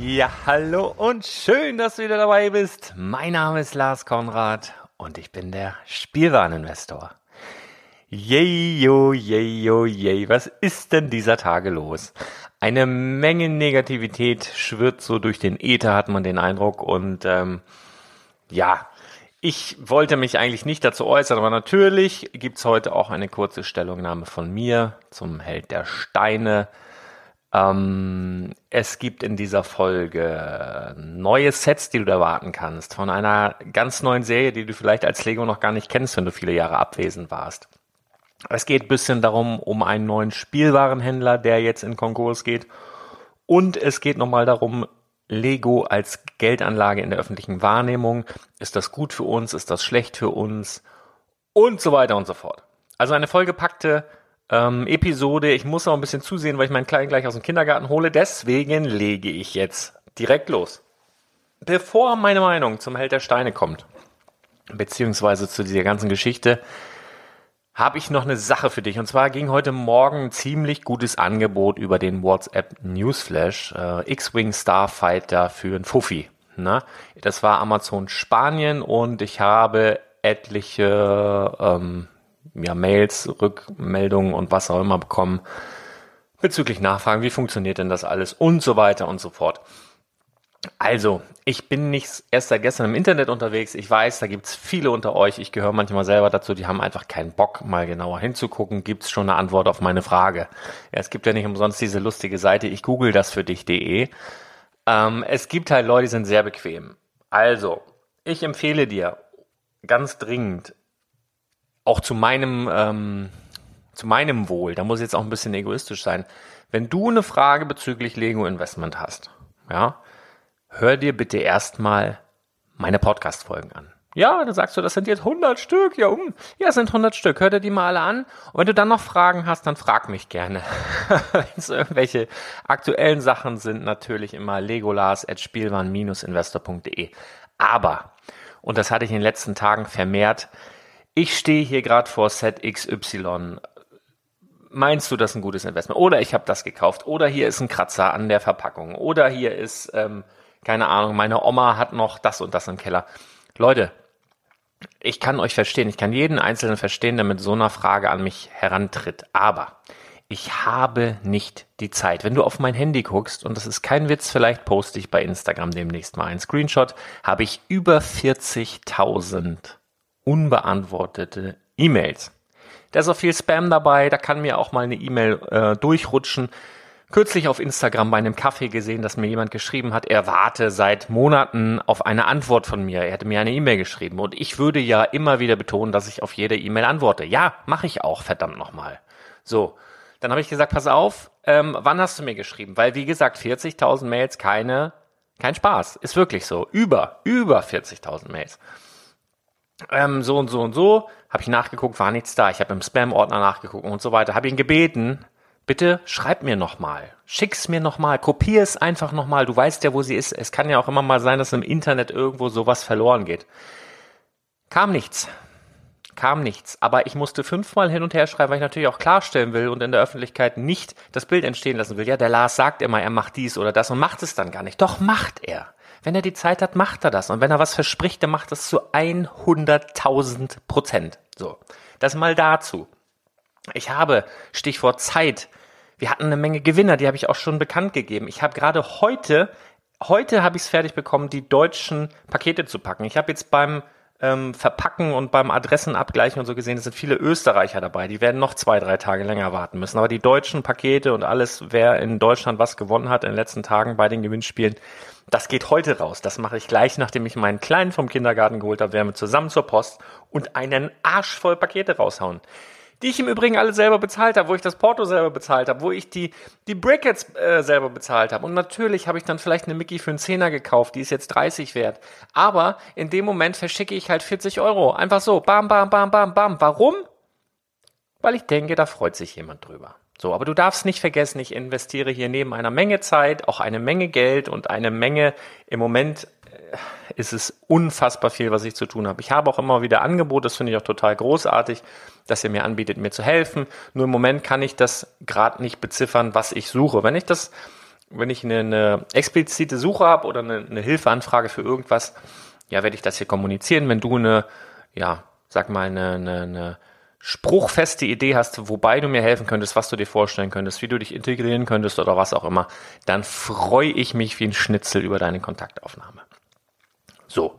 Ja, hallo und schön, dass du wieder dabei bist. Mein Name ist Lars Konrad und ich bin der Spielwareninvestor. Yay, yo, yay, yo, yay. Was ist denn dieser Tage los? Eine Menge Negativität schwirrt so durch den Äther, hat man den Eindruck. Und ähm, ja, ich wollte mich eigentlich nicht dazu äußern, aber natürlich gibt's heute auch eine kurze Stellungnahme von mir zum Held der Steine. Ähm, es gibt in dieser Folge neue Sets, die du erwarten kannst, von einer ganz neuen Serie, die du vielleicht als Lego noch gar nicht kennst, wenn du viele Jahre abwesend warst. Es geht ein bisschen darum, um einen neuen Spielwarenhändler, der jetzt in Konkurs geht. Und es geht nochmal darum, Lego als Geldanlage in der öffentlichen Wahrnehmung. Ist das gut für uns? Ist das schlecht für uns? Und so weiter und so fort. Also eine vollgepackte ähm, Episode. Ich muss auch ein bisschen zusehen, weil ich meinen Kleinen gleich aus dem Kindergarten hole. Deswegen lege ich jetzt direkt los. Bevor meine Meinung zum Held der Steine kommt, beziehungsweise zu dieser ganzen Geschichte, habe ich noch eine Sache für dich. Und zwar ging heute Morgen ein ziemlich gutes Angebot über den WhatsApp Newsflash. Äh, X-Wing Starfighter für ein Fuffi. Ne? Das war Amazon Spanien und ich habe etliche ähm, ja, Mails, Rückmeldungen und was auch immer bekommen bezüglich Nachfragen, wie funktioniert denn das alles und so weiter und so fort. Also, ich bin nicht erst seit gestern im Internet unterwegs. Ich weiß, da gibt's viele unter euch. Ich gehöre manchmal selber dazu, die haben einfach keinen Bock, mal genauer hinzugucken. Gibt's schon eine Antwort auf meine Frage? Ja, es gibt ja nicht umsonst diese lustige Seite, ich google das für dich.de. Ähm, es gibt halt Leute, die sind sehr bequem. Also, ich empfehle dir ganz dringend, auch zu meinem, ähm, zu meinem Wohl, da muss ich jetzt auch ein bisschen egoistisch sein, wenn du eine Frage bezüglich Lego Investment hast, ja, hör dir bitte erstmal meine Podcast-Folgen an. Ja, dann sagst du, das sind jetzt 100 Stück. Ja, um, ja, es sind 100 Stück. Hör dir die mal alle an. Und wenn du dann noch Fragen hast, dann frag mich gerne. wenn es irgendwelche aktuellen Sachen sind, natürlich immer legolas at spielwaren-investor.de. Aber, und das hatte ich in den letzten Tagen vermehrt, ich stehe hier gerade vor Set XY. Meinst du, das ist ein gutes Investment? Oder ich habe das gekauft. Oder hier ist ein Kratzer an der Verpackung. Oder hier ist, ähm, keine Ahnung, meine Oma hat noch das und das im Keller. Leute, ich kann euch verstehen, ich kann jeden Einzelnen verstehen, der mit so einer Frage an mich herantritt. Aber ich habe nicht die Zeit. Wenn du auf mein Handy guckst, und das ist kein Witz, vielleicht poste ich bei Instagram demnächst mal einen Screenshot, habe ich über 40.000 unbeantwortete E-Mails. Da ist auch viel Spam dabei, da kann mir auch mal eine E-Mail äh, durchrutschen kürzlich auf Instagram bei einem Kaffee gesehen, dass mir jemand geschrieben hat, er warte seit Monaten auf eine Antwort von mir. Er hätte mir eine E-Mail geschrieben und ich würde ja immer wieder betonen, dass ich auf jede E-Mail antworte. Ja, mache ich auch, verdammt nochmal. So, dann habe ich gesagt, pass auf, ähm, wann hast du mir geschrieben? Weil wie gesagt, 40.000 Mails, keine, kein Spaß. Ist wirklich so. Über, über 40.000 Mails. Ähm, so und so und so, habe ich nachgeguckt, war nichts da. Ich habe im Spam-Ordner nachgeguckt und so weiter. Habe ihn gebeten, bitte schreib mir nochmal, schick's mir nochmal, kopier es einfach nochmal, du weißt ja, wo sie ist. Es kann ja auch immer mal sein, dass im Internet irgendwo sowas verloren geht. Kam nichts. Kam nichts. Aber ich musste fünfmal hin und her schreiben, weil ich natürlich auch klarstellen will und in der Öffentlichkeit nicht das Bild entstehen lassen will. Ja, der Lars sagt immer, er macht dies oder das und macht es dann gar nicht. Doch macht er. Wenn er die Zeit hat, macht er das. Und wenn er was verspricht, dann macht es zu 100.000 Prozent. So. Das mal dazu. Ich habe, Stichwort Zeit, wir hatten eine Menge Gewinner, die habe ich auch schon bekannt gegeben. Ich habe gerade heute, heute habe ich es fertig bekommen, die deutschen Pakete zu packen. Ich habe jetzt beim ähm, Verpacken und beim Adressenabgleichen und so gesehen, es sind viele Österreicher dabei. Die werden noch zwei, drei Tage länger warten müssen. Aber die deutschen Pakete und alles, wer in Deutschland was gewonnen hat in den letzten Tagen bei den Gewinnspielen, das geht heute raus. Das mache ich gleich, nachdem ich meinen Kleinen vom Kindergarten geholt habe, werden wir zusammen zur Post und einen Arsch voll Pakete raushauen die ich im Übrigen alle selber bezahlt habe, wo ich das Porto selber bezahlt habe, wo ich die, die Brackets äh, selber bezahlt habe. Und natürlich habe ich dann vielleicht eine Mickey für einen Zehner gekauft, die ist jetzt 30 wert. Aber in dem Moment verschicke ich halt 40 Euro. Einfach so, bam, bam, bam, bam, bam. Warum? Weil ich denke, da freut sich jemand drüber. So, aber du darfst nicht vergessen, ich investiere hier neben einer Menge Zeit, auch eine Menge Geld und eine Menge im Moment ist es unfassbar viel, was ich zu tun habe. Ich habe auch immer wieder Angebote, das finde ich auch total großartig, dass ihr mir anbietet, mir zu helfen. Nur im Moment kann ich das gerade nicht beziffern, was ich suche. Wenn ich das, wenn ich eine, eine explizite Suche habe oder eine, eine Hilfeanfrage für irgendwas, ja, werde ich das hier kommunizieren. Wenn du eine, ja, sag mal, eine, eine, eine spruchfeste Idee hast, wobei du mir helfen könntest, was du dir vorstellen könntest, wie du dich integrieren könntest oder was auch immer, dann freue ich mich wie ein Schnitzel über deine Kontaktaufnahme. So.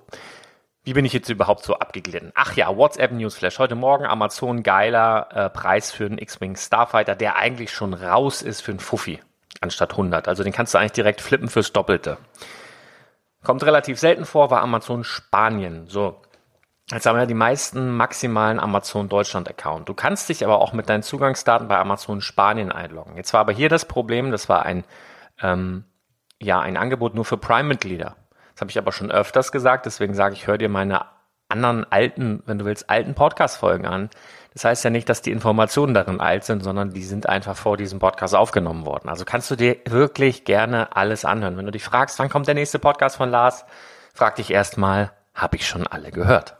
Wie bin ich jetzt überhaupt so abgeglitten? Ach ja, WhatsApp Newsflash. Heute Morgen Amazon geiler äh, Preis für einen X-Wing Starfighter, der eigentlich schon raus ist für einen Fuffi anstatt 100. Also den kannst du eigentlich direkt flippen fürs Doppelte. Kommt relativ selten vor, war Amazon Spanien. So. Jetzt haben wir ja die meisten maximalen Amazon Deutschland Account. Du kannst dich aber auch mit deinen Zugangsdaten bei Amazon Spanien einloggen. Jetzt war aber hier das Problem, das war ein, ähm, ja, ein Angebot nur für Prime-Mitglieder. Das habe ich aber schon öfters gesagt, deswegen sage ich, hör dir meine anderen alten, wenn du willst, alten Podcast-Folgen an. Das heißt ja nicht, dass die Informationen darin alt sind, sondern die sind einfach vor diesem Podcast aufgenommen worden. Also kannst du dir wirklich gerne alles anhören. Wenn du dich fragst, wann kommt der nächste Podcast von Lars, frag dich erstmal, habe ich schon alle gehört?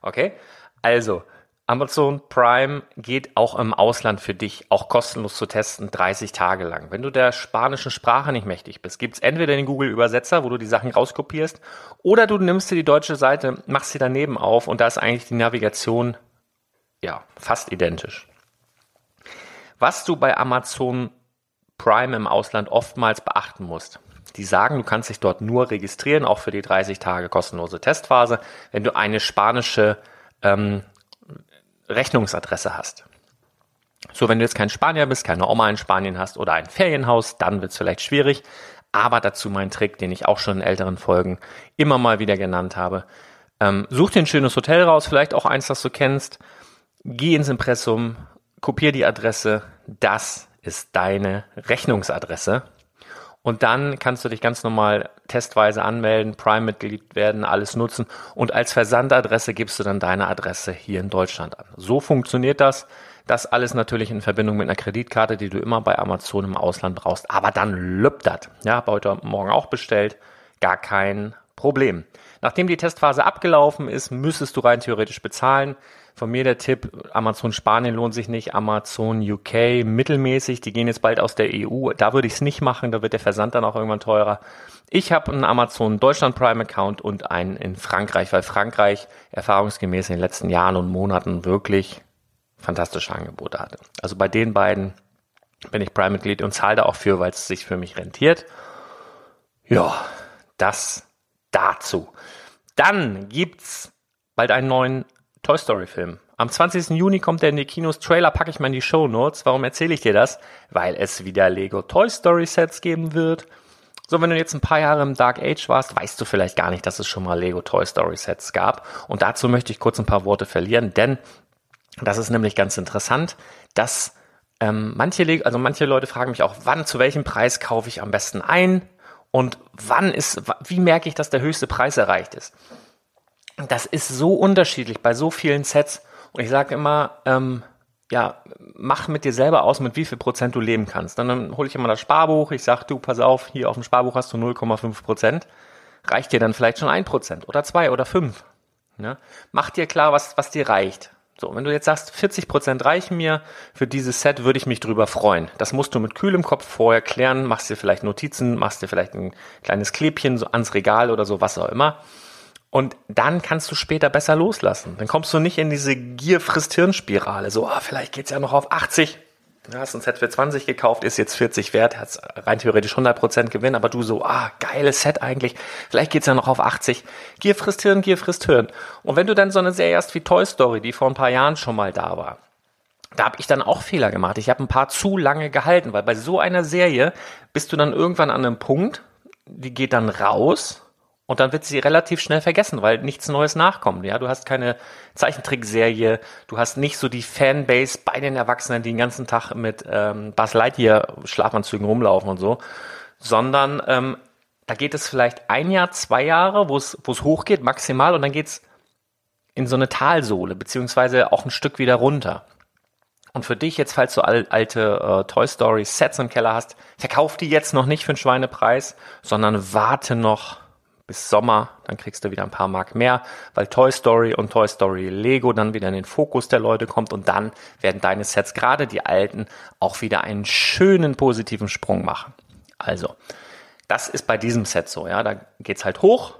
Okay? Also, Amazon Prime geht auch im Ausland für dich auch kostenlos zu testen, 30 Tage lang. Wenn du der spanischen Sprache nicht mächtig bist, gibt's entweder den Google Übersetzer, wo du die Sachen rauskopierst, oder du nimmst dir die deutsche Seite, machst sie daneben auf und da ist eigentlich die Navigation ja fast identisch. Was du bei Amazon Prime im Ausland oftmals beachten musst. Die sagen, du kannst dich dort nur registrieren, auch für die 30 Tage kostenlose Testphase, wenn du eine spanische ähm, Rechnungsadresse hast. So, wenn du jetzt kein Spanier bist, keine Oma in Spanien hast oder ein Ferienhaus, dann wird es vielleicht schwierig. Aber dazu mein Trick, den ich auch schon in älteren Folgen immer mal wieder genannt habe. Ähm, such dir ein schönes Hotel raus, vielleicht auch eins, das du kennst. Geh ins Impressum, kopier die Adresse. Das ist deine Rechnungsadresse. Und dann kannst du dich ganz normal testweise anmelden, Prime-Mitglied werden, alles nutzen. Und als Versandadresse gibst du dann deine Adresse hier in Deutschland an. So funktioniert das. Das alles natürlich in Verbindung mit einer Kreditkarte, die du immer bei Amazon im Ausland brauchst. Aber dann lübt das. Ja, habe heute Morgen auch bestellt. Gar kein Problem. Nachdem die Testphase abgelaufen ist, müsstest du rein theoretisch bezahlen. Von mir der Tipp, Amazon Spanien lohnt sich nicht, Amazon UK mittelmäßig, die gehen jetzt bald aus der EU, da würde ich es nicht machen, da wird der Versand dann auch irgendwann teurer. Ich habe einen Amazon Deutschland Prime Account und einen in Frankreich, weil Frankreich erfahrungsgemäß in den letzten Jahren und Monaten wirklich fantastische Angebote hatte. Also bei den beiden bin ich Prime-Mitglied und zahle da auch für, weil es sich für mich rentiert. Ja, das dazu. Dann gibt's bald einen neuen Toy Story Film. Am 20. Juni kommt der in die Kinos. Trailer packe ich mal in die Show Notes. Warum erzähle ich dir das? Weil es wieder Lego Toy Story Sets geben wird. So, wenn du jetzt ein paar Jahre im Dark Age warst, weißt du vielleicht gar nicht, dass es schon mal Lego Toy Story Sets gab. Und dazu möchte ich kurz ein paar Worte verlieren, denn das ist nämlich ganz interessant, dass ähm, manche, Lego, also manche Leute fragen mich auch, wann, zu welchem Preis kaufe ich am besten ein und wann ist, wie merke ich, dass der höchste Preis erreicht ist? Das ist so unterschiedlich bei so vielen Sets. Und ich sage immer, ähm, ja, mach mit dir selber aus, mit wie viel Prozent du leben kannst. Dann, dann hole ich immer das Sparbuch. Ich sage, du, pass auf, hier auf dem Sparbuch hast du 0,5 Prozent. Reicht dir dann vielleicht schon ein Prozent oder zwei oder fünf. Ne? Mach dir klar, was, was dir reicht. So, wenn du jetzt sagst, 40 Prozent reichen mir für dieses Set, würde ich mich drüber freuen. Das musst du mit kühlem Kopf vorher klären, machst dir vielleicht Notizen, machst dir vielleicht ein kleines Klebchen so ans Regal oder so, was auch immer. Und dann kannst du später besser loslassen. Dann kommst du nicht in diese Gier-Frisst-Hirn-Spirale. So, ah, vielleicht geht's ja noch auf 80. Du hast ein Set für 20 gekauft, ist jetzt 40 wert, hat rein theoretisch 100% Gewinn, aber du so, ah, geiles Set eigentlich, vielleicht geht's ja noch auf 80. Gier frisst Hirn, Gier frisst Hirn. Und wenn du dann so eine Serie hast wie Toy Story, die vor ein paar Jahren schon mal da war, da habe ich dann auch Fehler gemacht. Ich habe ein paar zu lange gehalten, weil bei so einer Serie bist du dann irgendwann an einem Punkt, die geht dann raus und dann wird sie relativ schnell vergessen, weil nichts Neues nachkommt. Ja, du hast keine Zeichentrickserie, du hast nicht so die Fanbase bei den Erwachsenen, die den ganzen Tag mit ähm, Buzz Lightyear Schlafanzügen rumlaufen und so, sondern ähm, da geht es vielleicht ein Jahr, zwei Jahre, wo es wo es hochgeht maximal und dann geht's in so eine Talsohle beziehungsweise auch ein Stück wieder runter. Und für dich jetzt, falls du alte äh, Toy Story Sets im Keller hast, verkauf die jetzt noch nicht für einen Schweinepreis, sondern warte noch bis Sommer, dann kriegst du wieder ein paar Mark mehr, weil Toy Story und Toy Story Lego dann wieder in den Fokus der Leute kommt und dann werden deine Sets, gerade die alten, auch wieder einen schönen positiven Sprung machen. Also, das ist bei diesem Set so, ja, da geht's halt hoch,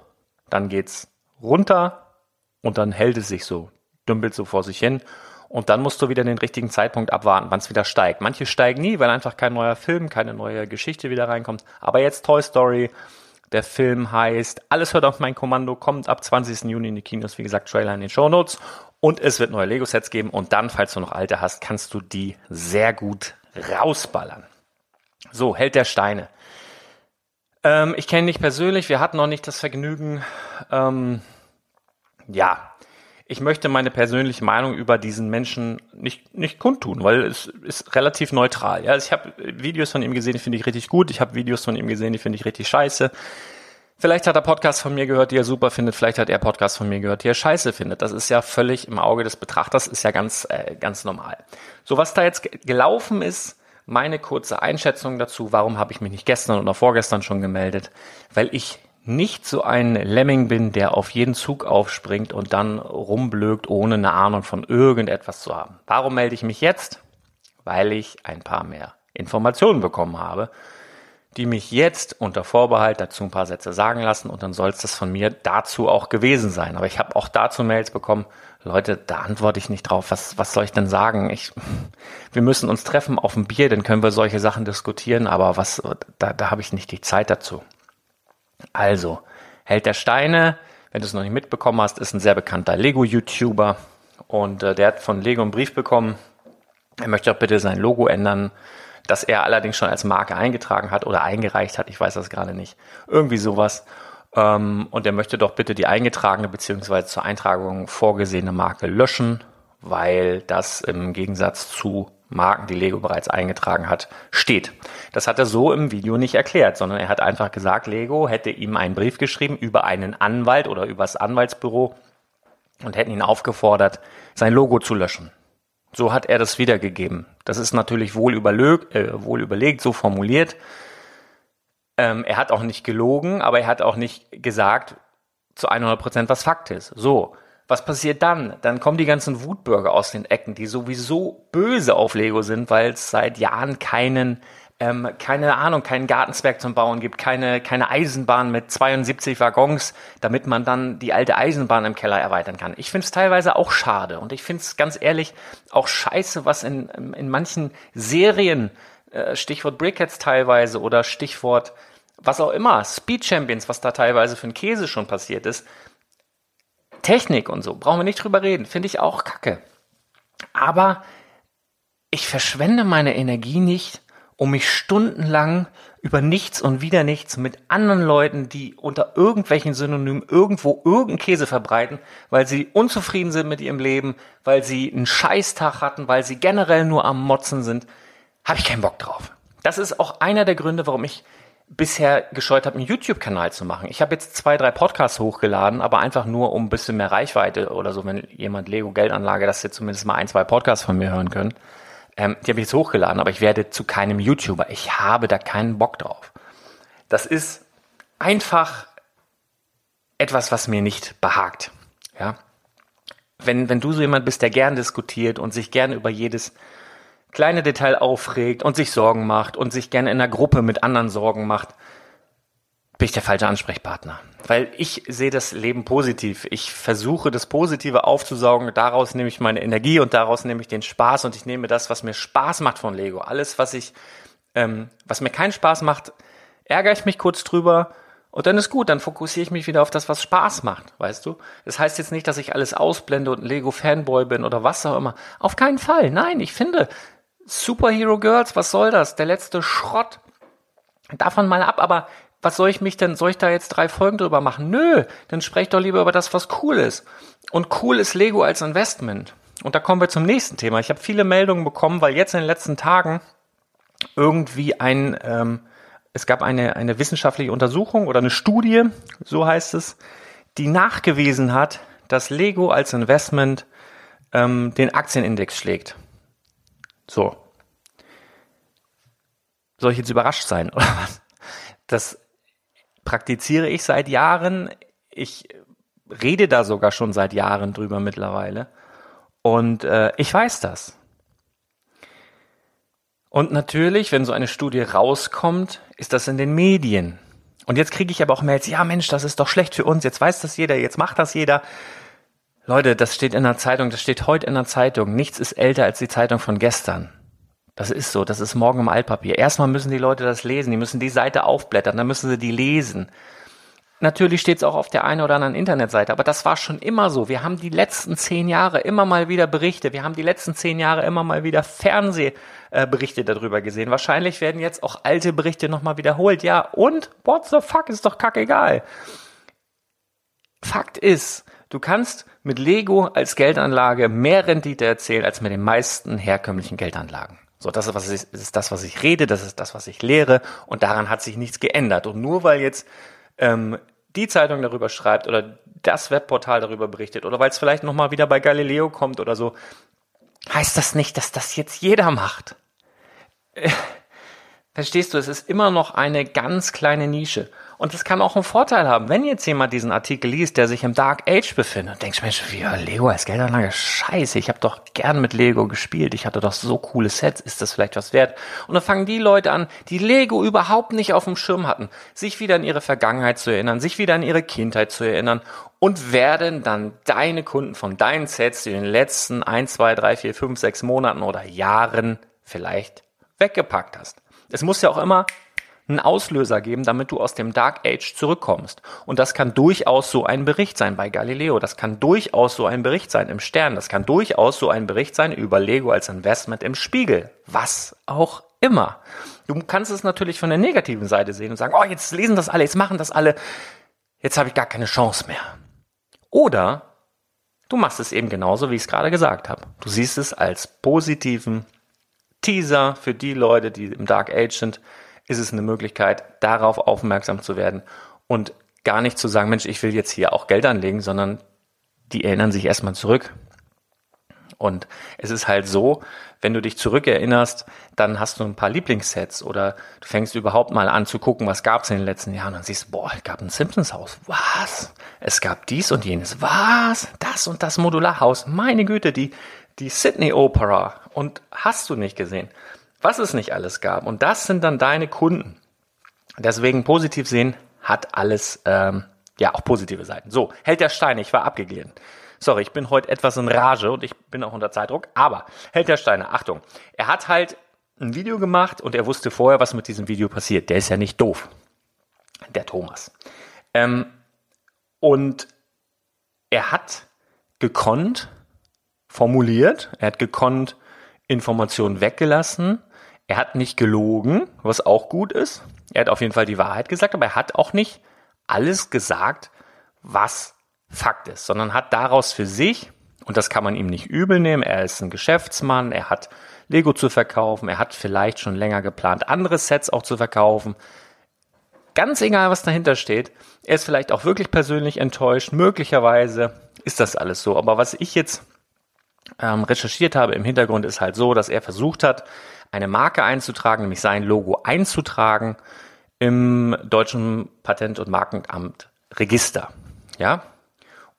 dann geht's runter und dann hält es sich so, dümpelt so vor sich hin und dann musst du wieder den richtigen Zeitpunkt abwarten, wann es wieder steigt. Manche steigen nie, weil einfach kein neuer Film, keine neue Geschichte wieder reinkommt. Aber jetzt Toy Story, der Film heißt Alles hört auf mein Kommando, kommt ab 20. Juni in die Kinos, wie gesagt, Trailer in den Show Notes. Und es wird neue Lego-Sets geben. Und dann, falls du noch alte hast, kannst du die sehr gut rausballern. So, Held der Steine. Ähm, ich kenne dich persönlich, wir hatten noch nicht das Vergnügen. Ähm, ja, ich möchte meine persönliche Meinung über diesen Menschen nicht, nicht kundtun, weil es ist relativ neutral. Ja, ich habe Videos von ihm gesehen, die finde ich richtig gut. Ich habe Videos von ihm gesehen, die finde ich richtig scheiße. Vielleicht hat er Podcasts von mir gehört, die er super findet. Vielleicht hat er Podcasts von mir gehört, die er scheiße findet. Das ist ja völlig im Auge des Betrachters, ist ja ganz, äh, ganz normal. So was da jetzt gelaufen ist, meine kurze Einschätzung dazu. Warum habe ich mich nicht gestern oder vorgestern schon gemeldet? Weil ich nicht so ein Lemming bin, der auf jeden Zug aufspringt und dann rumblökt, ohne eine Ahnung von irgendetwas zu haben. Warum melde ich mich jetzt? Weil ich ein paar mehr Informationen bekommen habe, die mich jetzt unter Vorbehalt dazu ein paar Sätze sagen lassen und dann soll es das von mir dazu auch gewesen sein. Aber ich habe auch dazu Mails bekommen, Leute, da antworte ich nicht drauf. Was, was soll ich denn sagen? Ich, wir müssen uns treffen auf ein Bier, dann können wir solche Sachen diskutieren, aber was, da, da habe ich nicht die Zeit dazu. Also, Held der Steine, wenn du es noch nicht mitbekommen hast, ist ein sehr bekannter Lego-YouTuber und äh, der hat von Lego einen Brief bekommen. Er möchte auch bitte sein Logo ändern, das er allerdings schon als Marke eingetragen hat oder eingereicht hat. Ich weiß das gerade nicht. Irgendwie sowas. Ähm, und er möchte doch bitte die eingetragene bzw. zur Eintragung vorgesehene Marke löschen, weil das im Gegensatz zu Marken, die Lego bereits eingetragen hat, steht. Das hat er so im Video nicht erklärt, sondern er hat einfach gesagt, Lego hätte ihm einen Brief geschrieben über einen Anwalt oder übers Anwaltsbüro und hätten ihn aufgefordert, sein Logo zu löschen. So hat er das wiedergegeben. Das ist natürlich wohl, überlegt, äh, wohl überlegt, so formuliert. Ähm, er hat auch nicht gelogen, aber er hat auch nicht gesagt zu 100 Prozent, was Fakt ist. So. Was passiert dann? Dann kommen die ganzen Wutbürger aus den Ecken, die sowieso böse auf Lego sind, weil es seit Jahren keinen ähm, keine Ahnung, kein Gartenzwerg zum Bauen gibt, keine, keine Eisenbahn mit 72 Waggons, damit man dann die alte Eisenbahn im Keller erweitern kann. Ich finde es teilweise auch schade und ich finde es ganz ehrlich auch scheiße, was in, in manchen Serien, äh, Stichwort Brickheads teilweise oder Stichwort was auch immer, Speed Champions, was da teilweise für ein Käse schon passiert ist. Technik und so, brauchen wir nicht drüber reden, finde ich auch kacke. Aber ich verschwende meine Energie nicht um mich stundenlang über nichts und wieder nichts mit anderen Leuten, die unter irgendwelchen Synonymen irgendwo irgendeinen Käse verbreiten, weil sie unzufrieden sind mit ihrem Leben, weil sie einen Scheißtag hatten, weil sie generell nur am Motzen sind, habe ich keinen Bock drauf. Das ist auch einer der Gründe, warum ich bisher gescheut habe, einen YouTube-Kanal zu machen. Ich habe jetzt zwei, drei Podcasts hochgeladen, aber einfach nur um ein bisschen mehr Reichweite oder so, wenn jemand Lego Geldanlage, dass sie zumindest mal ein, zwei Podcasts von mir hören können. Ähm, die habe ich jetzt hochgeladen, aber ich werde zu keinem YouTuber. Ich habe da keinen Bock drauf. Das ist einfach etwas, was mir nicht behagt. Ja? Wenn, wenn du so jemand bist, der gern diskutiert und sich gern über jedes kleine Detail aufregt und sich Sorgen macht und sich gern in einer Gruppe mit anderen Sorgen macht, bin ich der falsche Ansprechpartner. Weil ich sehe das Leben positiv. Ich versuche das Positive aufzusaugen. Daraus nehme ich meine Energie und daraus nehme ich den Spaß und ich nehme das, was mir Spaß macht von Lego. Alles, was ich, ähm, was mir keinen Spaß macht, ärgere ich mich kurz drüber und dann ist gut. Dann fokussiere ich mich wieder auf das, was Spaß macht. Weißt du? Das heißt jetzt nicht, dass ich alles ausblende und ein Lego Fanboy bin oder was auch immer. Auf keinen Fall. Nein, ich finde Superhero Girls, was soll das? Der letzte Schrott. Davon mal ab, aber was soll ich mich denn, soll ich da jetzt drei Folgen drüber machen? Nö, dann sprecht doch lieber über das, was cool ist. Und cool ist Lego als Investment. Und da kommen wir zum nächsten Thema. Ich habe viele Meldungen bekommen, weil jetzt in den letzten Tagen irgendwie ein, ähm, es gab eine, eine wissenschaftliche Untersuchung oder eine Studie, so heißt es, die nachgewiesen hat, dass Lego als Investment ähm, den Aktienindex schlägt. So. Soll ich jetzt überrascht sein, oder was? Das praktiziere ich seit Jahren. Ich rede da sogar schon seit Jahren drüber mittlerweile. Und äh, ich weiß das. Und natürlich, wenn so eine Studie rauskommt, ist das in den Medien. Und jetzt kriege ich aber auch Mails, ja Mensch, das ist doch schlecht für uns, jetzt weiß das jeder, jetzt macht das jeder. Leute, das steht in der Zeitung, das steht heute in der Zeitung. Nichts ist älter als die Zeitung von gestern. Das ist so, das ist morgen im Altpapier. Erstmal müssen die Leute das lesen, die müssen die Seite aufblättern, dann müssen sie die lesen. Natürlich steht es auch auf der einen oder anderen Internetseite, aber das war schon immer so. Wir haben die letzten zehn Jahre immer mal wieder Berichte, wir haben die letzten zehn Jahre immer mal wieder Fernsehberichte darüber gesehen. Wahrscheinlich werden jetzt auch alte Berichte nochmal wiederholt. Ja, und what the fuck, ist doch kackegal. Fakt ist, du kannst mit Lego als Geldanlage mehr Rendite erzielen als mit den meisten herkömmlichen Geldanlagen. So, das ist, was ich, ist das, was ich rede, das ist das, was ich lehre und daran hat sich nichts geändert. Und nur weil jetzt ähm, die Zeitung darüber schreibt oder das Webportal darüber berichtet oder weil es vielleicht nochmal wieder bei Galileo kommt oder so, heißt das nicht, dass das jetzt jeder macht. Äh, verstehst du, es ist immer noch eine ganz kleine Nische. Und das kann auch einen Vorteil haben. Wenn jetzt jemand diesen Artikel liest, der sich im Dark Age befindet, denkst du, Mensch, wie Lego als Geldanlage, scheiße, ich habe doch gern mit Lego gespielt, ich hatte doch so coole Sets, ist das vielleicht was wert? Und dann fangen die Leute an, die Lego überhaupt nicht auf dem Schirm hatten, sich wieder an ihre Vergangenheit zu erinnern, sich wieder an ihre Kindheit zu erinnern und werden dann deine Kunden von deinen Sets, die in den letzten ein, zwei, drei, vier, fünf, sechs Monaten oder Jahren vielleicht weggepackt hast. Es muss ja auch immer einen Auslöser geben, damit du aus dem Dark Age zurückkommst. Und das kann durchaus so ein Bericht sein bei Galileo. Das kann durchaus so ein Bericht sein im Stern. Das kann durchaus so ein Bericht sein über Lego als Investment im Spiegel. Was auch immer. Du kannst es natürlich von der negativen Seite sehen und sagen, oh, jetzt lesen das alle, jetzt machen das alle. Jetzt habe ich gar keine Chance mehr. Oder du machst es eben genauso, wie ich es gerade gesagt habe. Du siehst es als positiven Teaser für die Leute, die im Dark Age sind, ist es eine Möglichkeit, darauf aufmerksam zu werden und gar nicht zu sagen, Mensch, ich will jetzt hier auch Geld anlegen, sondern die erinnern sich erstmal zurück. Und es ist halt so, wenn du dich zurückerinnerst, dann hast du ein paar Lieblingssets oder du fängst überhaupt mal an zu gucken, was gab es in den letzten Jahren und dann siehst, boah, es gab ein Simpsons-Haus. Was? Es gab dies und jenes. Was? Das und das Modularhaus. Meine Güte, die, die Sydney Opera. Und hast du nicht gesehen? Was es nicht alles gab. Und das sind dann deine Kunden. Deswegen positiv sehen hat alles ähm, ja auch positive Seiten. So, Held der Steine, ich war abgegeben. Sorry, ich bin heute etwas in Rage und ich bin auch unter Zeitdruck. Aber Held der Steine, Achtung, er hat halt ein Video gemacht und er wusste vorher, was mit diesem Video passiert. Der ist ja nicht doof, der Thomas. Ähm, und er hat gekonnt formuliert, er hat gekonnt Informationen weggelassen er hat nicht gelogen, was auch gut ist. Er hat auf jeden Fall die Wahrheit gesagt, aber er hat auch nicht alles gesagt, was Fakt ist, sondern hat daraus für sich, und das kann man ihm nicht übel nehmen, er ist ein Geschäftsmann, er hat Lego zu verkaufen, er hat vielleicht schon länger geplant, andere Sets auch zu verkaufen. Ganz egal, was dahinter steht, er ist vielleicht auch wirklich persönlich enttäuscht, möglicherweise ist das alles so. Aber was ich jetzt ähm, recherchiert habe im Hintergrund ist halt so, dass er versucht hat, eine Marke einzutragen, nämlich sein Logo einzutragen im deutschen Patent- und Markenamt Register. Ja?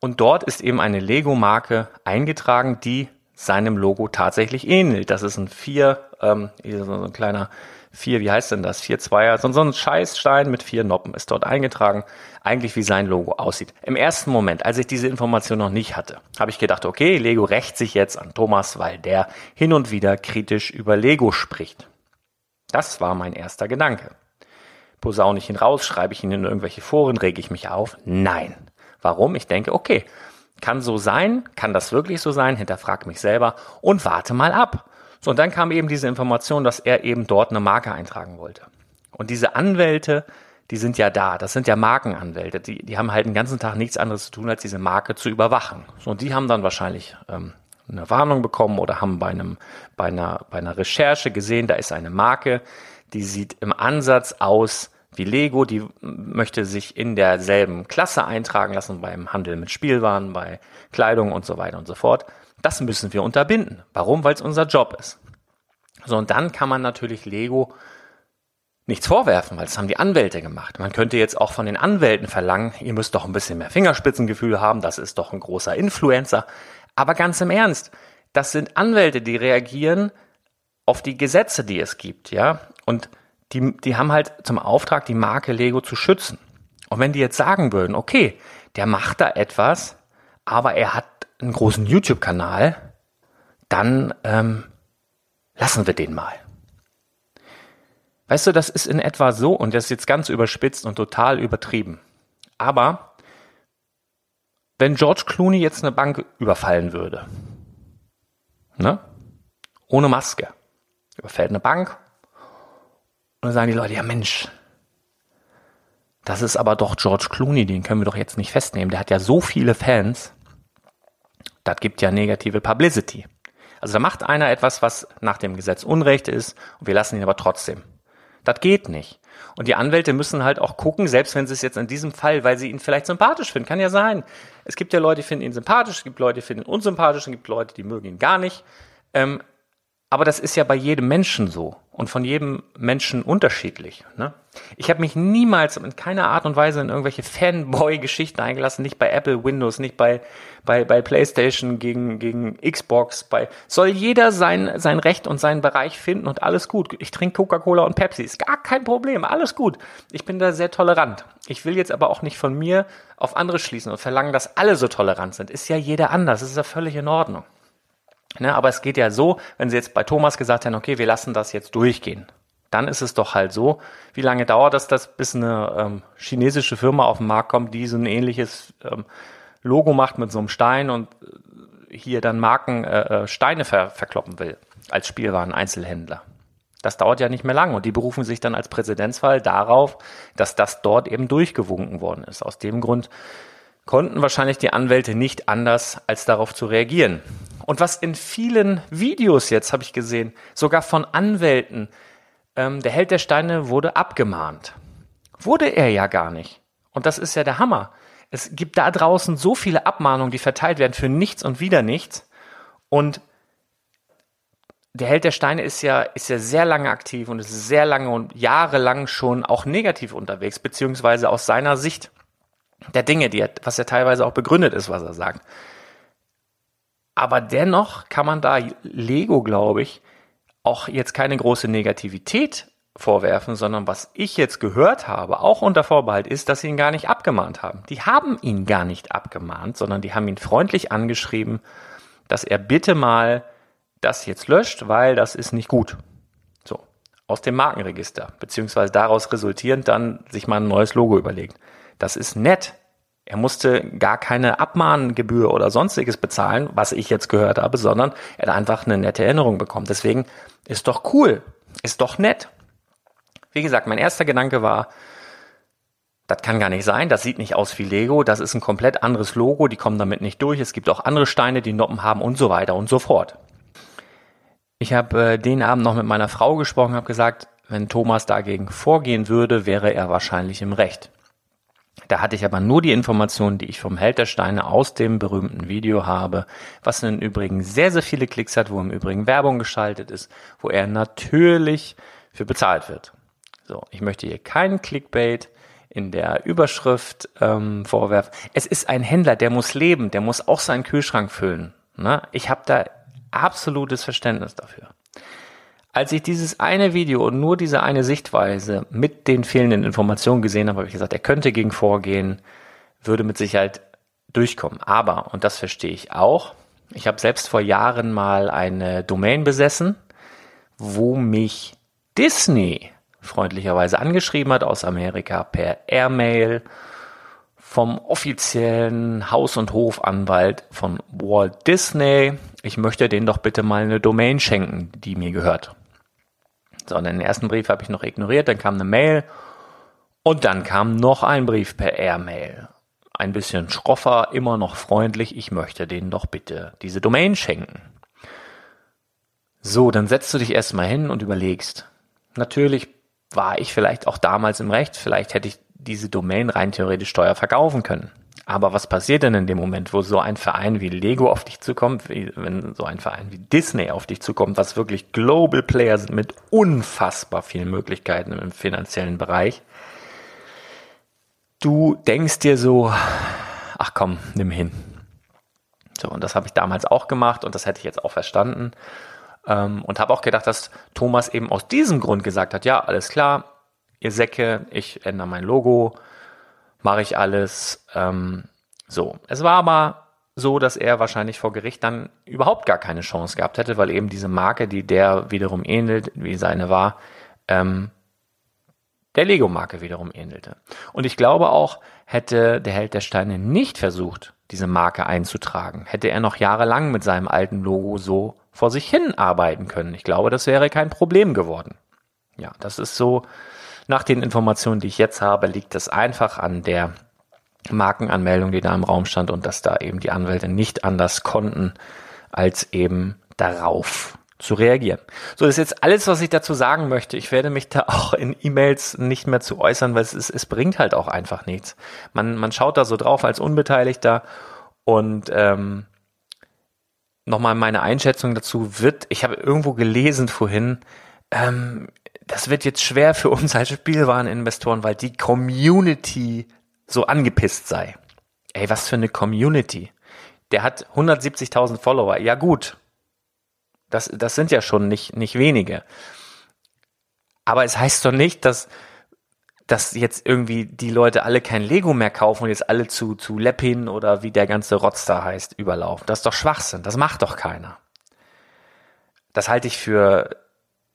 Und dort ist eben eine Lego-Marke eingetragen, die seinem Logo tatsächlich ähnelt. Das ist ein vier, ähm, so ein kleiner vier, wie heißt denn das? Vier Zweier, so, so ein Scheißstein mit vier Noppen ist dort eingetragen, eigentlich wie sein Logo aussieht. Im ersten Moment, als ich diese Information noch nicht hatte, habe ich gedacht, okay, Lego rächt sich jetzt an Thomas, weil der hin und wieder kritisch über Lego spricht. Das war mein erster Gedanke. Posaune ich ihn raus, schreibe ich ihn in irgendwelche Foren, rege ich mich auf? Nein. Warum? Ich denke, okay, kann so sein, kann das wirklich so sein, hinterfrag mich selber und warte mal ab. So, und dann kam eben diese Information, dass er eben dort eine Marke eintragen wollte. Und diese Anwälte, die sind ja da. Das sind ja Markenanwälte. Die, die haben halt den ganzen Tag nichts anderes zu tun, als diese Marke zu überwachen. So, und die haben dann wahrscheinlich ähm, eine Warnung bekommen oder haben bei, einem, bei, einer, bei einer Recherche gesehen, da ist eine Marke, die sieht im Ansatz aus wie Lego, die möchte sich in derselben Klasse eintragen lassen beim Handel mit Spielwaren, bei Kleidung und so weiter und so fort. Das müssen wir unterbinden. Warum? Weil es unser Job ist. So, und dann kann man natürlich Lego nichts vorwerfen, weil das haben die Anwälte gemacht. Man könnte jetzt auch von den Anwälten verlangen, ihr müsst doch ein bisschen mehr Fingerspitzengefühl haben, das ist doch ein großer Influencer. Aber ganz im Ernst, das sind Anwälte, die reagieren auf die Gesetze, die es gibt, ja. Und die, die haben halt zum Auftrag, die Marke Lego zu schützen. Und wenn die jetzt sagen würden, okay, der macht da etwas, aber er hat einen großen YouTube-Kanal, dann ähm, lassen wir den mal. Weißt du, das ist in etwa so, und das ist jetzt ganz überspitzt und total übertrieben. Aber wenn George Clooney jetzt eine Bank überfallen würde, ne? Ohne Maske, überfällt eine Bank, und dann sagen die Leute, ja Mensch, das ist aber doch George Clooney, den können wir doch jetzt nicht festnehmen. Der hat ja so viele Fans das gibt ja negative Publicity. Also da macht einer etwas, was nach dem Gesetz Unrecht ist und wir lassen ihn aber trotzdem. Das geht nicht. Und die Anwälte müssen halt auch gucken, selbst wenn sie es jetzt in diesem Fall, weil sie ihn vielleicht sympathisch finden, kann ja sein. Es gibt ja Leute, die finden ihn sympathisch, es gibt Leute, die finden ihn unsympathisch, es gibt Leute, die mögen ihn gar nicht. Ähm, aber das ist ja bei jedem Menschen so und von jedem Menschen unterschiedlich. Ne? Ich habe mich niemals in keiner Art und Weise in irgendwelche Fanboy-Geschichten eingelassen, nicht bei Apple, Windows, nicht bei, bei, bei PlayStation gegen, gegen Xbox. Bei soll jeder sein, sein Recht und seinen Bereich finden und alles gut. Ich trinke Coca-Cola und Pepsi, ist gar kein Problem, alles gut. Ich bin da sehr tolerant. Ich will jetzt aber auch nicht von mir auf andere schließen und verlangen, dass alle so tolerant sind. Ist ja jeder anders, ist ja völlig in Ordnung. Ne, aber es geht ja so, wenn Sie jetzt bei Thomas gesagt hätten, okay, wir lassen das jetzt durchgehen, dann ist es doch halt so, wie lange dauert das, dass bis eine ähm, chinesische Firma auf den Markt kommt, die so ein ähnliches ähm, Logo macht mit so einem Stein und äh, hier dann Marken äh, äh, Steine ver verkloppen will als Spielwaren-Einzelhändler. Das dauert ja nicht mehr lang und die berufen sich dann als Präzedenzfall darauf, dass das dort eben durchgewunken worden ist. Aus dem Grund konnten wahrscheinlich die Anwälte nicht anders, als darauf zu reagieren. Und was in vielen Videos jetzt habe ich gesehen, sogar von Anwälten, ähm, der Held der Steine wurde abgemahnt. Wurde er ja gar nicht. Und das ist ja der Hammer. Es gibt da draußen so viele Abmahnungen, die verteilt werden für nichts und wieder nichts. Und der Held der Steine ist ja, ist ja sehr lange aktiv und ist sehr lange und jahrelang schon auch negativ unterwegs, beziehungsweise aus seiner Sicht der Dinge, die er, was er teilweise auch begründet ist, was er sagt. Aber dennoch kann man da Lego, glaube ich, auch jetzt keine große Negativität vorwerfen, sondern was ich jetzt gehört habe, auch unter Vorbehalt, ist, dass sie ihn gar nicht abgemahnt haben. Die haben ihn gar nicht abgemahnt, sondern die haben ihn freundlich angeschrieben, dass er bitte mal das jetzt löscht, weil das ist nicht gut. So, aus dem Markenregister, beziehungsweise daraus resultierend dann sich mal ein neues Logo überlegt. Das ist nett. Er musste gar keine Abmahngebühr oder sonstiges bezahlen, was ich jetzt gehört habe, sondern er hat einfach eine nette Erinnerung bekommen. Deswegen ist doch cool, ist doch nett. Wie gesagt, mein erster Gedanke war, das kann gar nicht sein, das sieht nicht aus wie Lego, das ist ein komplett anderes Logo, die kommen damit nicht durch, es gibt auch andere Steine, die Noppen haben und so weiter und so fort. Ich habe äh, den Abend noch mit meiner Frau gesprochen, habe gesagt, wenn Thomas dagegen vorgehen würde, wäre er wahrscheinlich im Recht. Da hatte ich aber nur die Informationen, die ich vom Held der Steine aus dem berühmten Video habe, was im Übrigen sehr, sehr viele Klicks hat, wo im Übrigen Werbung geschaltet ist, wo er natürlich für bezahlt wird. So, ich möchte hier keinen Clickbait in der Überschrift ähm, vorwerfen. Es ist ein Händler, der muss leben, der muss auch seinen Kühlschrank füllen. Ne? Ich habe da absolutes Verständnis dafür. Als ich dieses eine Video und nur diese eine Sichtweise mit den fehlenden Informationen gesehen habe, habe ich gesagt, er könnte gegen vorgehen, würde mit Sicherheit durchkommen. Aber, und das verstehe ich auch, ich habe selbst vor Jahren mal eine Domain besessen, wo mich Disney freundlicherweise angeschrieben hat aus Amerika per Airmail vom offiziellen Haus- und Hofanwalt von Walt Disney. Ich möchte denen doch bitte mal eine Domain schenken, die mir gehört. So, und den ersten Brief habe ich noch ignoriert, dann kam eine Mail und dann kam noch ein Brief per Airmail. Ein bisschen schroffer, immer noch freundlich, ich möchte denen doch bitte diese Domain schenken. So, dann setzt du dich erstmal hin und überlegst. Natürlich war ich vielleicht auch damals im Recht, vielleicht hätte ich diese Domain rein theoretisch teuer verkaufen können. Aber was passiert denn in dem Moment, wo so ein Verein wie Lego auf dich zukommt, wenn so ein Verein wie Disney auf dich zukommt, was wirklich Global Player sind mit unfassbar vielen Möglichkeiten im finanziellen Bereich? Du denkst dir so, ach komm, nimm hin. So, und das habe ich damals auch gemacht und das hätte ich jetzt auch verstanden. Ähm, und habe auch gedacht, dass Thomas eben aus diesem Grund gesagt hat, ja, alles klar, ihr Säcke, ich ändere mein Logo, mache ich alles. Ähm, so, es war aber so, dass er wahrscheinlich vor Gericht dann überhaupt gar keine Chance gehabt hätte, weil eben diese Marke, die der wiederum ähnelt, wie seine war, ähm, der Lego-Marke wiederum ähnelte. Und ich glaube auch, hätte der Held der Steine nicht versucht, diese Marke einzutragen, hätte er noch jahrelang mit seinem alten Logo so vor sich hin arbeiten können. Ich glaube, das wäre kein Problem geworden. Ja, das ist so, nach den Informationen, die ich jetzt habe, liegt es einfach an der Markenanmeldung, die da im Raum stand und dass da eben die Anwälte nicht anders konnten, als eben darauf zu reagieren. So, das ist jetzt alles, was ich dazu sagen möchte. Ich werde mich da auch in E-Mails nicht mehr zu äußern, weil es, ist, es bringt halt auch einfach nichts. Man, man schaut da so drauf als Unbeteiligter und ähm, nochmal meine Einschätzung dazu wird, ich habe irgendwo gelesen vorhin, ähm, das wird jetzt schwer für uns als Spielwareninvestoren, weil die Community so angepisst sei. Ey, was für eine Community. Der hat 170.000 Follower. Ja gut. Das, das sind ja schon nicht, nicht wenige. Aber es heißt doch nicht, dass, dass jetzt irgendwie die Leute alle kein Lego mehr kaufen und jetzt alle zu, zu Leppin oder wie der ganze Rotz da heißt, überlaufen. Das ist doch Schwachsinn. Das macht doch keiner. Das halte ich für,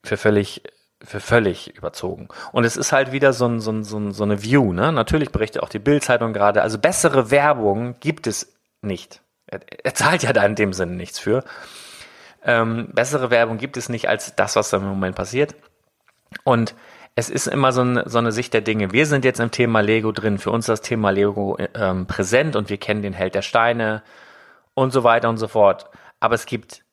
für völlig für völlig überzogen. Und es ist halt wieder so, ein, so, ein, so, ein, so eine View, ne? Natürlich berichtet auch die Bildzeitung gerade. Also bessere Werbung gibt es nicht. Er, er zahlt ja da in dem Sinne nichts für. Ähm, bessere Werbung gibt es nicht als das, was da im Moment passiert. Und es ist immer so, ein, so eine Sicht der Dinge. Wir sind jetzt im Thema Lego drin. Für uns ist das Thema Lego ähm, präsent und wir kennen den Held der Steine und so weiter und so fort. Aber es gibt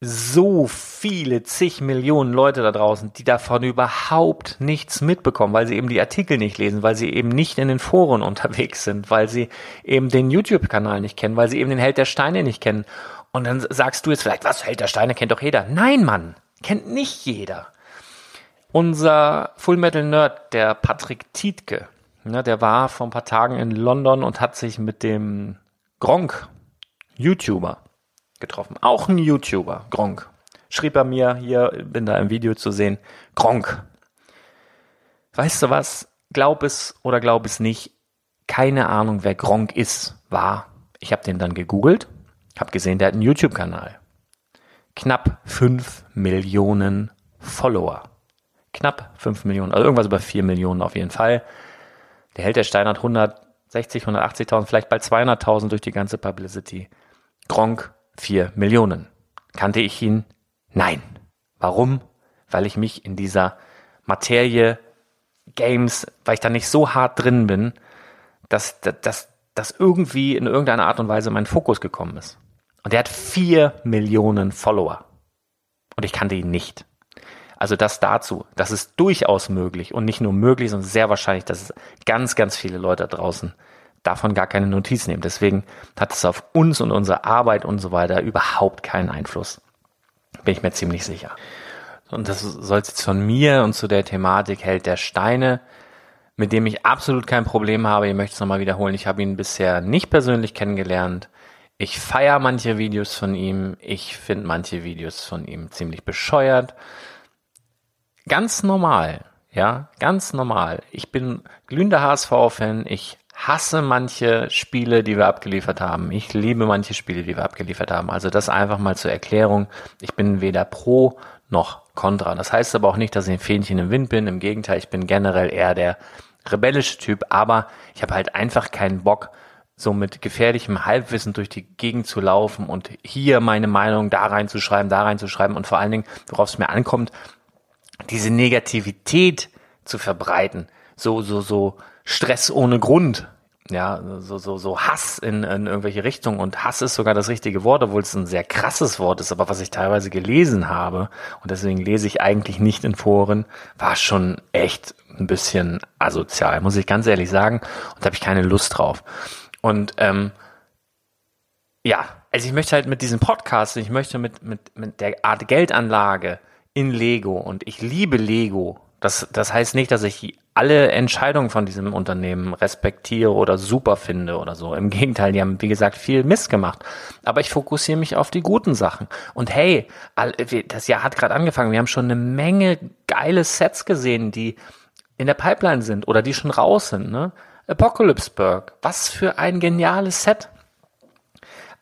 so viele, zig Millionen Leute da draußen, die davon überhaupt nichts mitbekommen, weil sie eben die Artikel nicht lesen, weil sie eben nicht in den Foren unterwegs sind, weil sie eben den YouTube-Kanal nicht kennen, weil sie eben den Held der Steine nicht kennen. Und dann sagst du jetzt vielleicht, was, Held der Steine kennt doch jeder. Nein, Mann, kennt nicht jeder. Unser Fullmetal Nerd, der Patrick Tietke, ne, der war vor ein paar Tagen in London und hat sich mit dem Gronk, YouTuber, getroffen. Auch ein YouTuber, Gronk. Schrieb er mir, hier bin da im Video zu sehen, Gronk. Weißt du was? Glaub es oder glaub es nicht. Keine Ahnung, wer Gronk ist, war. Ich habe den dann gegoogelt, habe gesehen, der hat einen YouTube-Kanal. Knapp 5 Millionen Follower. Knapp 5 Millionen, also irgendwas über 4 Millionen auf jeden Fall. Der Held der Stein hat 160, 180.000, vielleicht bald 200.000 durch die ganze Publicity. Gronk 4 Millionen. Kannte ich ihn? Nein. Warum? Weil ich mich in dieser Materie Games, weil ich da nicht so hart drin bin, dass, dass, dass irgendwie in irgendeiner Art und Weise mein Fokus gekommen ist. Und er hat 4 Millionen Follower. Und ich kannte ihn nicht. Also das dazu. Das ist durchaus möglich und nicht nur möglich, sondern sehr wahrscheinlich, dass es ganz, ganz viele Leute da draußen davon gar keine Notiz nehmen. Deswegen hat es auf uns und unsere Arbeit und so weiter überhaupt keinen Einfluss. Bin ich mir ziemlich sicher. Und das soll jetzt von mir und zu der Thematik Held der Steine, mit dem ich absolut kein Problem habe. Ich möchte es nochmal wiederholen. Ich habe ihn bisher nicht persönlich kennengelernt. Ich feiere manche Videos von ihm. Ich finde manche Videos von ihm ziemlich bescheuert. Ganz normal. Ja, ganz normal. Ich bin glühender HSV-Fan. Ich hasse manche Spiele, die wir abgeliefert haben. Ich liebe manche Spiele, die wir abgeliefert haben. Also das einfach mal zur Erklärung. Ich bin weder pro noch contra. Das heißt aber auch nicht, dass ich ein Fähnchen im Wind bin. Im Gegenteil, ich bin generell eher der rebellische Typ. Aber ich habe halt einfach keinen Bock, so mit gefährlichem Halbwissen durch die Gegend zu laufen und hier meine Meinung da reinzuschreiben, da reinzuschreiben und vor allen Dingen, worauf es mir ankommt, diese Negativität zu verbreiten. So, so, so, Stress ohne Grund. Ja, so, so, so Hass in, in irgendwelche Richtungen. Und Hass ist sogar das richtige Wort, obwohl es ein sehr krasses Wort ist, aber was ich teilweise gelesen habe, und deswegen lese ich eigentlich nicht in Foren, war schon echt ein bisschen asozial, muss ich ganz ehrlich sagen. Und da habe ich keine Lust drauf. Und ähm, ja, also ich möchte halt mit diesem Podcast, ich möchte mit, mit, mit der Art Geldanlage in Lego und ich liebe Lego. Das, das heißt nicht, dass ich alle Entscheidungen von diesem Unternehmen respektiere oder super finde oder so. Im Gegenteil, die haben, wie gesagt, viel Mist gemacht. Aber ich fokussiere mich auf die guten Sachen. Und hey, das Jahr hat gerade angefangen. Wir haben schon eine Menge geile Sets gesehen, die in der Pipeline sind oder die schon raus sind. Ne? Apocalypseburg, was für ein geniales Set.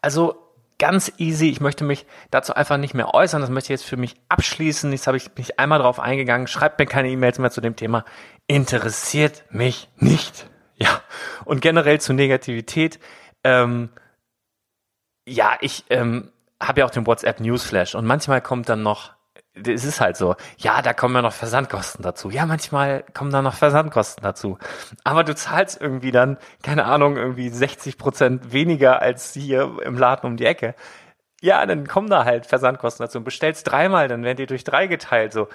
Also ganz easy. Ich möchte mich dazu einfach nicht mehr äußern. Das möchte ich jetzt für mich abschließen. Jetzt habe ich mich einmal drauf eingegangen. Schreibt mir keine E-Mails mehr zu dem Thema. Interessiert mich nicht. Ja. Und generell zu Negativität. Ähm, ja, ich ähm, habe ja auch den WhatsApp Newsflash und manchmal kommt dann noch es ist halt so, ja, da kommen ja noch Versandkosten dazu. Ja, manchmal kommen da noch Versandkosten dazu. Aber du zahlst irgendwie dann, keine Ahnung, irgendwie 60 Prozent weniger als hier im Laden um die Ecke. Ja, dann kommen da halt Versandkosten dazu und bestellst dreimal, dann werden die durch drei geteilt, so.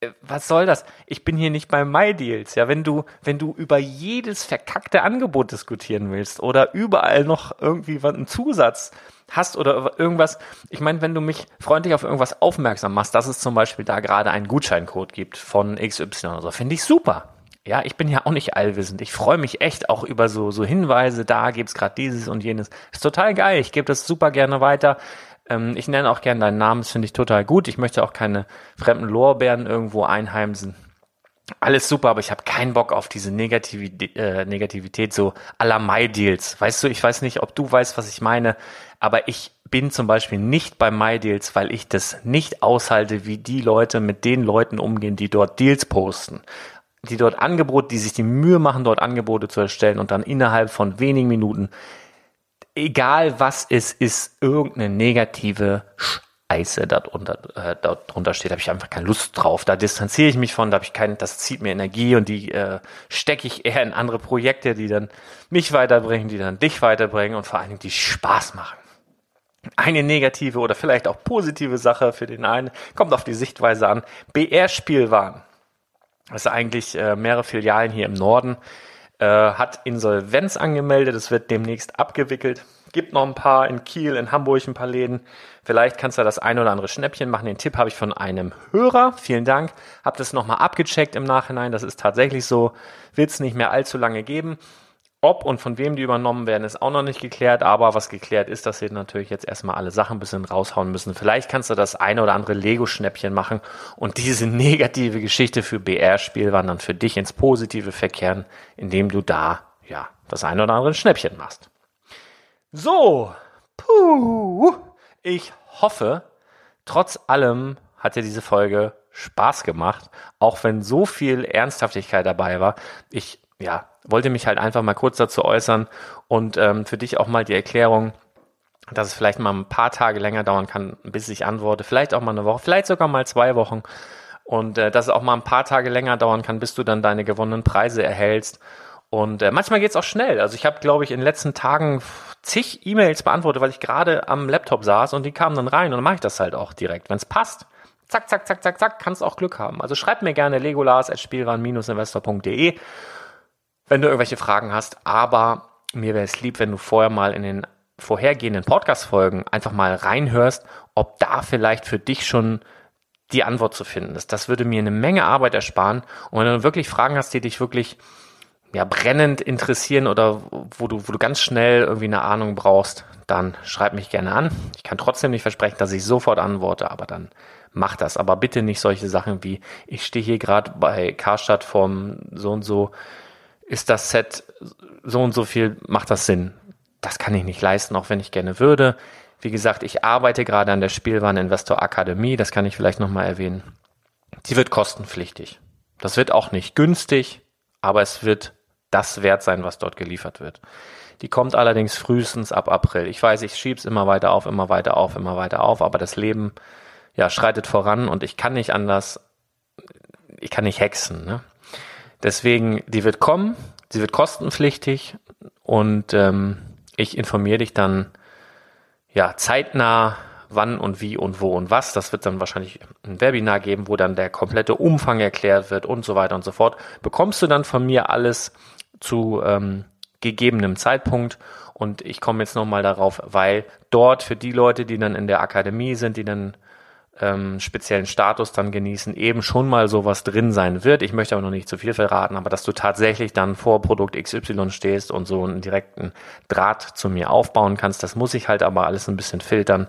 Äh, was soll das? Ich bin hier nicht bei MyDeals. Ja, wenn du, wenn du über jedes verkackte Angebot diskutieren willst oder überall noch irgendwie einen Zusatz, hast oder irgendwas. Ich meine, wenn du mich freundlich auf irgendwas aufmerksam machst, dass es zum Beispiel da gerade einen Gutscheincode gibt von XY oder so, finde ich super. Ja, ich bin ja auch nicht allwissend. Ich freue mich echt auch über so, so Hinweise, da gibt's gerade dieses und jenes. Ist total geil. Ich gebe das super gerne weiter. Ähm, ich nenne auch gerne deinen Namen, das finde ich total gut. Ich möchte auch keine fremden Lorbeeren irgendwo einheimsen alles super, aber ich habe keinen Bock auf diese Negativität, äh, Negativität so aller My Deals. Weißt du, ich weiß nicht, ob du weißt, was ich meine, aber ich bin zum Beispiel nicht bei MyDeals, weil ich das nicht aushalte, wie die Leute mit den Leuten umgehen, die dort Deals posten. Die dort Angebote, die sich die Mühe machen, dort Angebote zu erstellen und dann innerhalb von wenigen Minuten, egal was es ist, irgendeine negative Scheiße darunter, äh, darunter steht, habe ich einfach keine Lust drauf. Da distanziere ich mich von, da habe ich keinen, das zieht mir Energie und die äh, stecke ich eher in andere Projekte, die dann mich weiterbringen, die dann dich weiterbringen und vor allen Dingen die Spaß machen. Eine negative oder vielleicht auch positive Sache für den einen kommt auf die Sichtweise an. BR-Spielwaren. Das ist eigentlich äh, mehrere Filialen hier im Norden. Äh, hat Insolvenz angemeldet. Es wird demnächst abgewickelt. Gibt noch ein paar in Kiel, in Hamburg ein paar Läden. Vielleicht kannst du das ein oder andere Schnäppchen machen. Den Tipp habe ich von einem Hörer. Vielen Dank. Hab das nochmal abgecheckt im Nachhinein. Das ist tatsächlich so. Wird es nicht mehr allzu lange geben. Ob und von wem die übernommen werden, ist auch noch nicht geklärt, aber was geklärt ist, dass sie natürlich jetzt erstmal alle Sachen ein bisschen raushauen müssen. Vielleicht kannst du das eine oder andere Lego-Schnäppchen machen und diese negative Geschichte für BR-Spielwaren dann für dich ins Positive verkehren, indem du da, ja, das eine oder andere Schnäppchen machst. So, puh, ich hoffe, trotz allem hat dir diese Folge Spaß gemacht, auch wenn so viel Ernsthaftigkeit dabei war. Ich ja, wollte mich halt einfach mal kurz dazu äußern und ähm, für dich auch mal die Erklärung, dass es vielleicht mal ein paar Tage länger dauern kann, bis ich antworte, vielleicht auch mal eine Woche, vielleicht sogar mal zwei Wochen und äh, dass es auch mal ein paar Tage länger dauern kann, bis du dann deine gewonnenen Preise erhältst. Und äh, manchmal geht's auch schnell. Also ich habe, glaube ich, in den letzten Tagen zig E-Mails beantwortet, weil ich gerade am Laptop saß und die kamen dann rein und dann mache ich das halt auch direkt, wenn es passt. Zack, zack, zack, zack, zack, kannst auch Glück haben. Also schreib mir gerne legolas.spielwaren-investor.de wenn du irgendwelche Fragen hast. Aber mir wäre es lieb, wenn du vorher mal in den vorhergehenden Podcast-Folgen einfach mal reinhörst, ob da vielleicht für dich schon die Antwort zu finden ist. Das würde mir eine Menge Arbeit ersparen. Und wenn du wirklich Fragen hast, die dich wirklich ja, brennend interessieren oder wo du, wo du ganz schnell irgendwie eine Ahnung brauchst, dann schreib mich gerne an. Ich kann trotzdem nicht versprechen, dass ich sofort antworte, aber dann mach das. Aber bitte nicht solche Sachen wie, ich stehe hier gerade bei Karstadt vom so und so ist das Set so und so viel, macht das Sinn? Das kann ich nicht leisten, auch wenn ich gerne würde. Wie gesagt, ich arbeite gerade an der Spielwaren Investor Akademie, das kann ich vielleicht nochmal erwähnen. Die wird kostenpflichtig. Das wird auch nicht günstig, aber es wird das wert sein, was dort geliefert wird. Die kommt allerdings frühestens ab April. Ich weiß, ich schieb's immer weiter auf, immer weiter auf, immer weiter auf, aber das Leben ja schreitet voran und ich kann nicht anders, ich kann nicht hexen. Ne? Deswegen, die wird kommen, sie wird kostenpflichtig und ähm, ich informiere dich dann ja zeitnah, wann und wie und wo und was. Das wird dann wahrscheinlich ein Webinar geben, wo dann der komplette Umfang erklärt wird und so weiter und so fort. Bekommst du dann von mir alles zu ähm, gegebenem Zeitpunkt. Und ich komme jetzt nochmal darauf, weil dort für die Leute, die dann in der Akademie sind, die dann ähm, speziellen Status dann genießen, eben schon mal sowas drin sein wird. Ich möchte aber noch nicht zu viel verraten, aber dass du tatsächlich dann vor Produkt XY stehst und so einen direkten Draht zu mir aufbauen kannst, das muss ich halt aber alles ein bisschen filtern,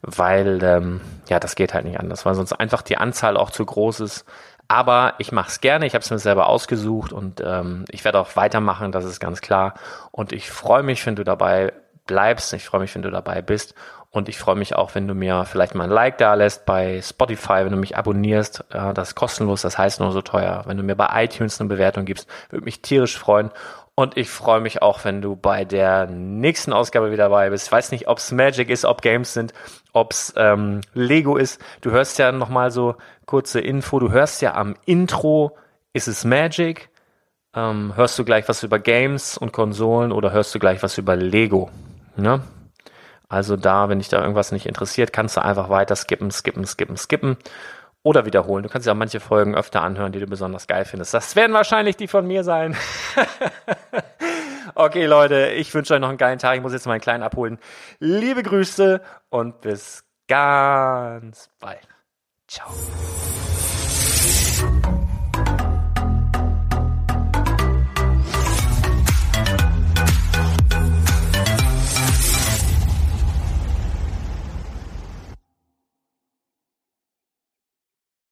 weil ähm, ja, das geht halt nicht anders, weil sonst einfach die Anzahl auch zu groß ist. Aber ich mache es gerne, ich habe es mir selber ausgesucht und ähm, ich werde auch weitermachen, das ist ganz klar. Und ich freue mich, wenn du dabei bleibst. Ich freue mich, wenn du dabei bist. Und ich freue mich auch, wenn du mir vielleicht mal ein Like da lässt bei Spotify, wenn du mich abonnierst. Das ist kostenlos, das heißt nur so teuer. Wenn du mir bei iTunes eine Bewertung gibst, würde mich tierisch freuen. Und ich freue mich auch, wenn du bei der nächsten Ausgabe wieder dabei bist. Ich weiß nicht, ob es Magic ist, ob Games sind, ob es ähm, Lego ist. Du hörst ja nochmal so kurze Info. Du hörst ja am Intro, ist es Magic? Ähm, hörst du gleich was über Games und Konsolen oder hörst du gleich was über Lego? Ne? Also da, wenn dich da irgendwas nicht interessiert, kannst du einfach weiter skippen, skippen, skippen, skippen oder wiederholen. Du kannst ja auch manche Folgen öfter anhören, die du besonders geil findest. Das werden wahrscheinlich die von mir sein. okay, Leute, ich wünsche euch noch einen geilen Tag. Ich muss jetzt mal einen kleinen abholen. Liebe Grüße und bis ganz bald. Ciao.